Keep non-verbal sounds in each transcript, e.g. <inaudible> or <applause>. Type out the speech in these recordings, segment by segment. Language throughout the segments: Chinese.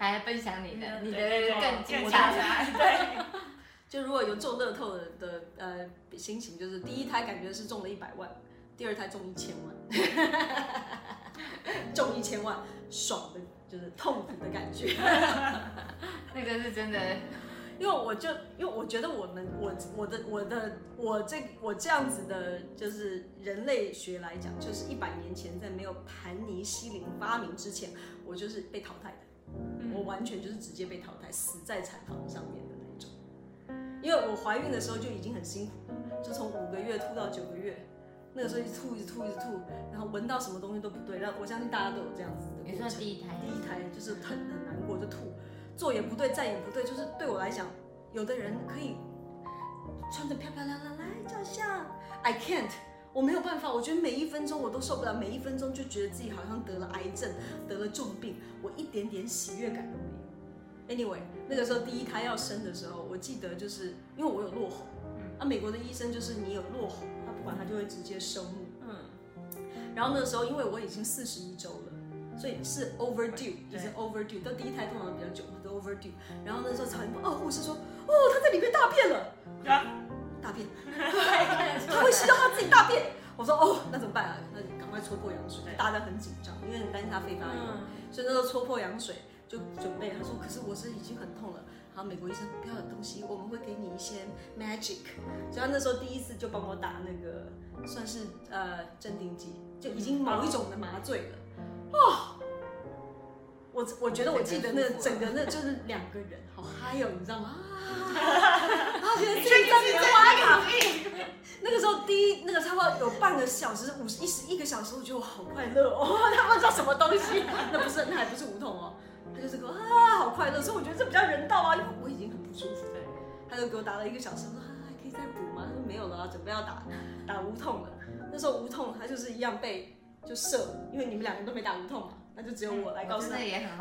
来分享你的，嗯、你的更精更彩。对，<laughs> 就如果有中乐透的的呃心情，就是第一胎感觉是中了一百万，第二胎中一千万，<laughs> 中一千万爽的，就是痛苦的感觉。<laughs> 那个是真的。因为我就因为我觉得我们我我的我的我这我这样子的，就是人类学来讲，就是一百年前在没有盘尼西林发明之前，我就是被淘汰的，嗯、我完全就是直接被淘汰，死在产房上面的那种。因为我怀孕的时候就已经很辛苦了，就从五个月吐到九个月，那个时候一直吐一直吐一直吐，然后闻到什么东西都不对，然后我相信大家都有这样子的。你说第一胎？第一胎就是很很难过，就吐。坐也不对，站也不对，就是对我来讲，有的人可以穿得漂漂亮亮来照相，I can't，我没有办法，我觉得每一分钟我都受不了，每一分钟就觉得自己好像得了癌症，得了重病，我一点点喜悦感都没有。Anyway，那个时候第一胎要生的时候，我记得就是因为我有落红，啊，美国的医生就是你有落红，他不管他就会直接收入，嗯，然后那个时候因为我已经四十一周了。所以是 overdue，就是 overdue。到第一胎通常比较久，都 overdue。然后那时候产妇，哦，护士说，哦，他在里面大便了，啊大便，他 <laughs> 会吸到他自己大便。我说，哦，那怎么办啊？那赶快戳破羊水。大家很紧张，因为很担心他肺发炎，所以那时候戳破羊水就准备。他说，可是我是已经很痛了。然后，美国医生不要有东西，我们会给你一些 magic。所以他那时候第一次就帮我打那个算是呃镇定剂，就已经某一种的麻醉了。哦，我我觉得我记得那整个那就是两个人好嗨哦，你知道吗？啊，觉得自己在那边挖卡。那个时候第一那个差不多有半个小时，五十一十一个小时，我觉得我好快乐哦。<laughs> 他不知道什么东西，<laughs> 那不是那还不是无痛哦，他就是说啊好快乐，所以我觉得这比较人道啊，因为我已经很不舒服。对，他就给我打了一个小时，说啊可以再补吗？他说没有了啊，准备要打打无痛了。那时候无痛，他就是一样被。就射，因为你们两个都没打无痛嘛，那就只有我来告诉他。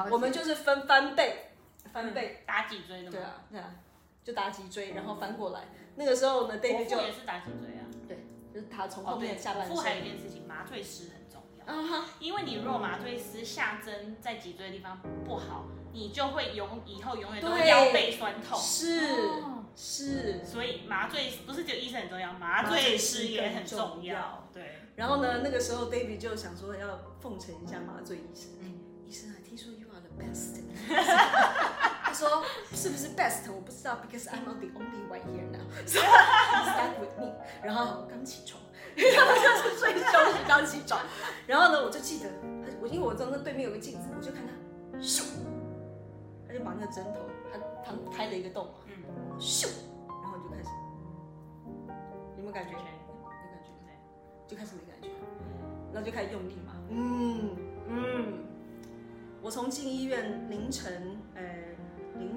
我们就是分翻倍，翻倍打脊椎的嘛。对啊，对啊，就打脊椎，然后翻过来。那个时候呢，David 就也是打脊椎啊。对，就是他从后面下半身。腹还有一件事情，麻醉师很重要。因为你如果麻醉师下针在脊椎的地方不好，你就会永以后永远都会腰背酸痛。是是，所以麻醉不是只有医生很重要，麻醉师也很重要。对。然后呢，那个时候 David 就想说要奉承一下麻醉医生。嗯，医生啊，听说 you 是不是 best？我不知道，because I'm not the only one here now。<laughs> Start with me。然后刚起床，<laughs> 他们就是睡觉刚起床。然后呢，我就记得他，我因为我那对面有个镜子，我就看他咻，他就把那个针头，他他开了一个洞嘛，嗯，咻，然后就开始，有没有感觉？没感觉，对就开始没感觉，然后就开始用力嘛，嗯嗯。我从进医院凌晨，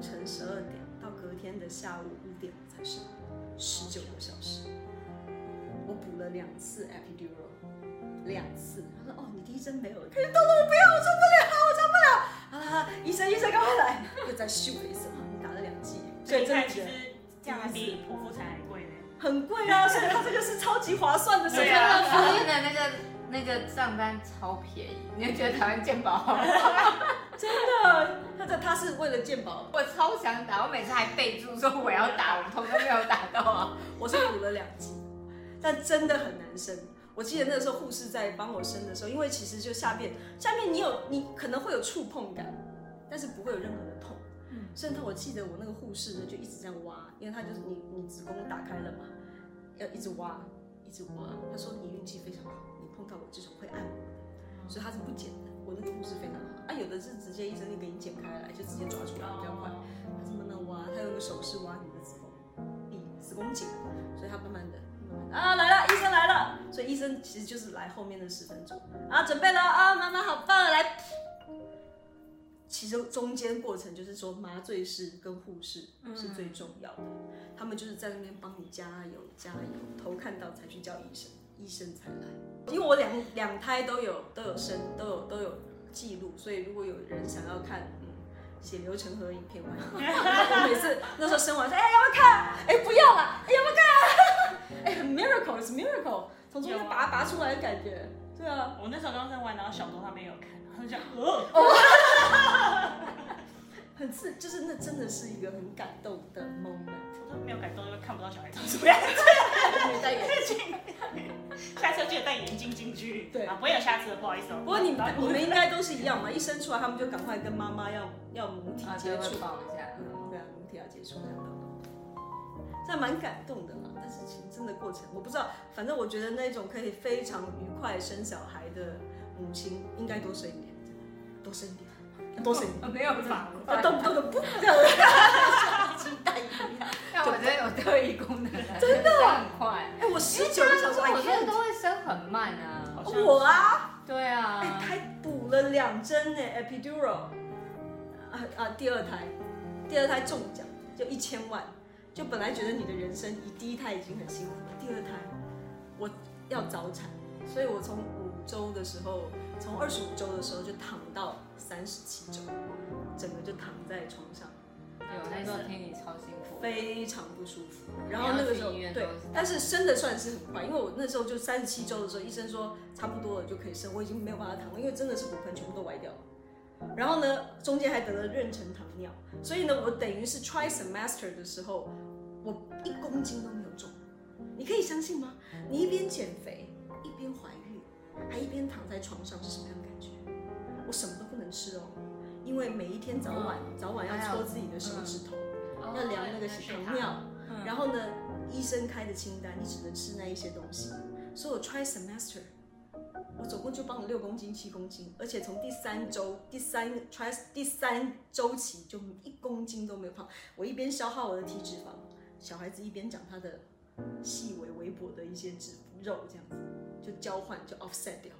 晨十二点到隔天的下午五点才生，十九个小时。我补了两次 epidural，两次。他说：“哦，你第一针没有了，可以动了，我不要，我受不了，我受不了。”啊，医生医生赶快来，又再秀了一次，你打了两剂，所以真的觉得这样比剖腹产还贵呢。很贵啊，所以它这个是超级划算的。<laughs> 对啊，福音的那个那个账单超便宜，你也觉得台湾健保好 <laughs> 真的，他这他是为了鉴宝，我超想打，我每次还备注说我要打，我通都没有打到啊。我是补了两剂，但真的很难生。我记得那个时候护士在帮我生的时候，因为其实就下面下面你有你可能会有触碰感，但是不会有任何的痛。嗯甚至我记得我那个护士呢，就一直这样挖，因为他就是你你子宫打开了嘛，要一直挖，一直挖。他说你运气非常好，你碰到我这种会按摩的，所以他是不剪的。我那个护士非常好啊，有的是直接医生就给你剪开来，就直接抓出来比？较快。他怎么能挖，他用个手势挖你的子宫壁、子宫颈，所以他慢慢的、慢慢的啊来了，医生来了，所以医生其实就是来后面的十分钟啊，准备了啊，妈妈好棒，来。其实中间过程就是说，麻醉师跟护士是最重要的，嗯、他们就是在那边帮你加油加油，头看到才去叫医生，医生才来。因为我两两胎都有都有生都有都有记录，所以如果有人想要看嗯血流成河影片，<laughs> 我每次那时候生完说，哎、欸、要不要看？哎、欸、不要了，哎、欸、要不要看？<laughs> 哎、欸、miracle is miracle，从中间拔拔出来的感觉。对啊，我那时候刚生完，然后小东他没有看，他就讲 <laughs> 很刺，就是那真的是一个很感动的 moment。我都没有感动，因为看不到小孩长什么样子。没戴眼镜。<laughs> 下次要记得戴眼镜进去。对啊，不会有下次的，不好意思哦。不过你们你们应该都是一样嘛，一生出来他们就赶快跟妈妈要要母体接触，抱一下，嗯，对啊，母体要接触这样的，这样蛮感动的嘛。但是其实真的过程，我不知道，反正我觉得那种可以非常愉快生小孩的母亲，应该多生一点，多生一点。多生 <laughs> 没有法，动不动就不这样，<laughs> 像鸡蛋一样。那我觉得有特异功能，真的很快。哎，我十九个小时，我觉得都会生很慢啊。我啊，对啊，哎，还补了两针呢，epidural。啊啊，第二胎，第二胎中奖就一千万，就本来觉得你的人生，以第一胎已经很辛苦了，第二胎我要早产，所以我从五周的时候，从二十五周的时候就躺到。三十七周，整个就躺在床上。有那时候听你超辛苦，非常不舒服。然后那个时候，对，但是生的算是很快，因为我那时候就三十七周的时候，医生说差不多了就可以生，我已经没有办法躺了，因为真的是骨盆全部都歪掉了。然后呢，中间还得了妊娠糖尿，所以呢，我等于是 try semester 的时候，我一公斤都没有重。你可以相信吗？你一边减肥，一边怀孕，还一边躺在床上，是什么样的感觉？我什么都不能吃哦，因为每一天早晚、嗯、早晚要搓自己的手指头，嗯、要量那个血糖尿，嗯、然后呢，医生开的清单你只能吃那一些东西。所以我 try semester，我总共就胖了六公斤、七公斤，而且从第三周、第三 try 第三周起就一公斤都没有胖。我一边消耗我的体脂肪，小孩子一边长他的细微微薄的一些脂肉，这样子就交换就 offset 掉。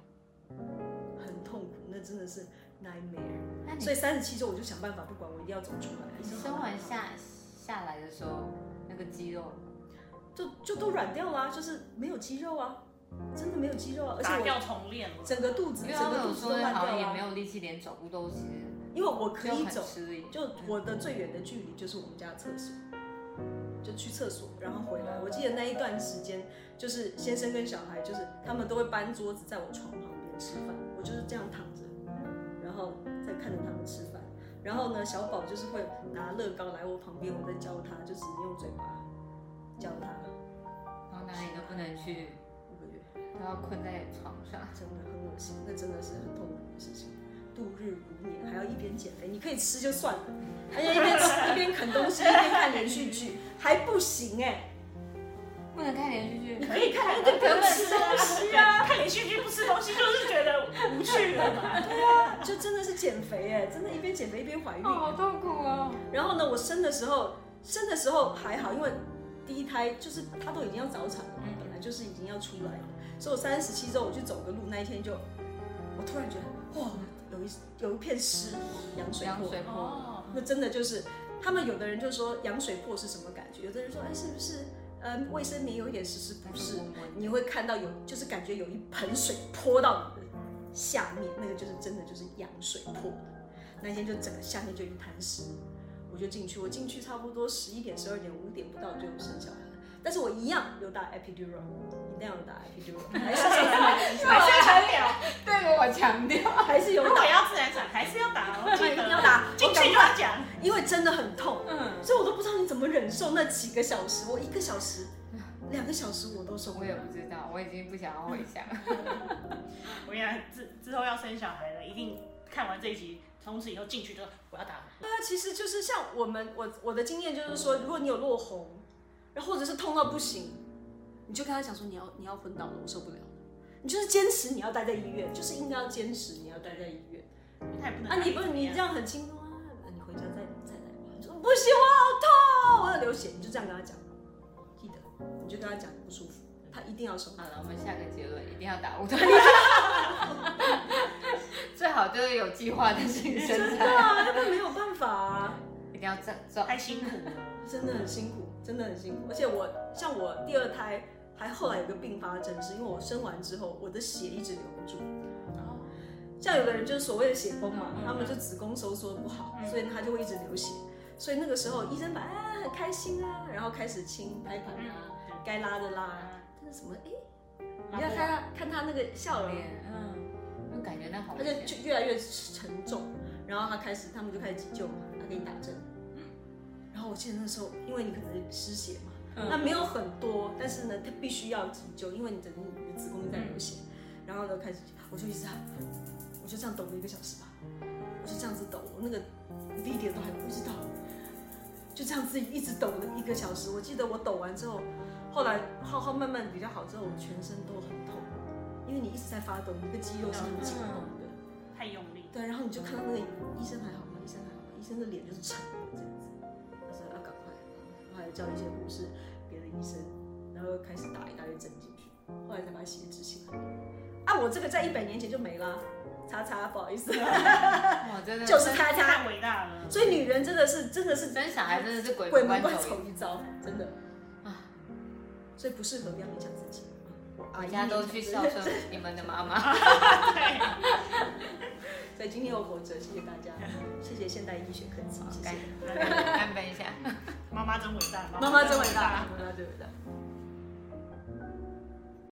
很痛苦，那真的是 nightmare。所以三十七周我就想办法，不管我一定要走出来。你生完下下来的时候，那个肌肉就就都软掉了啊，就是没有肌肉啊，真的没有肌肉啊，而且我掉重练了，整个肚子，整个肚子都烂掉了，也没有力气，连走路都是。因为我可以走，就我的最远的距离就是我们家的厕所，就去厕所，然后回来。我记得那一段时间，就是先生跟小孩，就是他们都会搬桌子在我床旁边。吃饭，我就是这样躺着，看着他们吃饭。然后呢，小宝就是会拿乐高来我旁边，我在教他，就是用嘴巴教他。然后哪里都不能去，五个月都要困在床上，真的很恶心，那真的是很痛苦的事情。度日如年，还要一边减肥，你可以吃就算了，还要一边吃一边啃东西，一边看连续剧，还不行哎。不能看连续剧，你可以看，但 <laughs> 不能吃东西啊！看连续剧不吃东西，就是觉得无趣了嘛。<laughs> 对啊，就真的是减肥哎，真的，一边减肥一边怀孕，好痛苦啊！然后呢，我生的时候，生的时候还好，因为第一胎就是他都已经要早产了嘛，本来就是已经要出来了，所以我三十七周我去走个路，那一天就，我突然觉得哇，有一有一片湿，羊水破，水破，那真的就是，他们有的人就说羊水破是什么感觉？有的人说哎，是不是？嗯，卫生棉有一点湿湿，不是，你会看到有，就是感觉有一盆水泼到你的下面，那个就是真的就是羊水破的。那天就整个下面就一滩湿，我就进去，我进去差不多十一点、十二点、五点不到就生小孩了。但是我一样有打 epidural，一定要有打 epidural，还是还是强调，对我强调，还是有打，要自然产还是要打哦，<laughs> 一定要打，进去就要讲，因为真的很痛，嗯，所以我都不知道你怎么忍受那几个小时，我一个小时、两个小时我都受不了。我也不知道，我已经不想要回想。<laughs> <laughs> 我原来之之后要生小孩了，一定看完这一集，从此以后进去就我要打。对啊，其实就是像我们我我的经验就是说，如果你有落红。然后或者是痛到不行，你就跟他讲说，你要你要昏倒了，我受不了。你就是坚持你要待在医院，就是应该要坚持你要待在医院。他也不能啊，你不是你这样很轻松啊，不行，我好痛，我要流血，你就这样跟他讲。记得，你就跟他讲不舒服，他一定要受。好了，我们下个结论，一定要打无痛。<laughs> 最好就是有计划的性生产。真的啊，那没有办法啊，一定要这这太辛苦了，真的很辛苦。真的很辛苦，而且我像我第二胎，还后来有个并发症，是因为我生完之后，我的血一直留不住。像有的人就是所谓的血崩嘛，他们就子宫收缩不好，所以他就会一直流血。所以那个时候医生把啊很开心啊，然后开始清胎盘啊，该拉的拉。但是什么哎，你要看他看他那个笑脸，嗯，就感觉那好，他就就越来越沉重，然后他开始他们就开始急救嘛。他给你打针。然后我记得那时候，因为你可能失血嘛，嗯、那没有很多，但是呢，他必须要急救，因为你的你的子宫在流血。嗯、然后呢，开始我就一直我就这样抖了一个小时吧，我就这样子抖，我那个 video 都还不知道，就这样子一直抖了一个小时。我记得我抖完之后，后来浩浩慢慢比较好之后，我全身都很痛，因为你一直在发抖，你的肌肉是很紧绷的，太用力。对，然后你就看到那个医生还好吗？医生还好吗？医生的脸就是沉的这样子。他说要赶快，然后还叫一些护士，别的医生，然后开始打一大堆针进去，后来才把血止起来。啊，我这个在一百年前就没了，叉叉，不好意思。哇，真的 <laughs> 就是叉叉，太伟大了。所以女人真的是，真的是生小孩真的是鬼鬼门关走一遭，真的啊。所以不适合不要勉强自己。大家都去孝顺 <laughs> 你们的妈妈。对。<laughs> 所以今天我活着，谢谢大家，谢谢现代医学科技，谢谢。干杯一下，妈妈真伟大，妈妈真伟大，妈妈真伟大。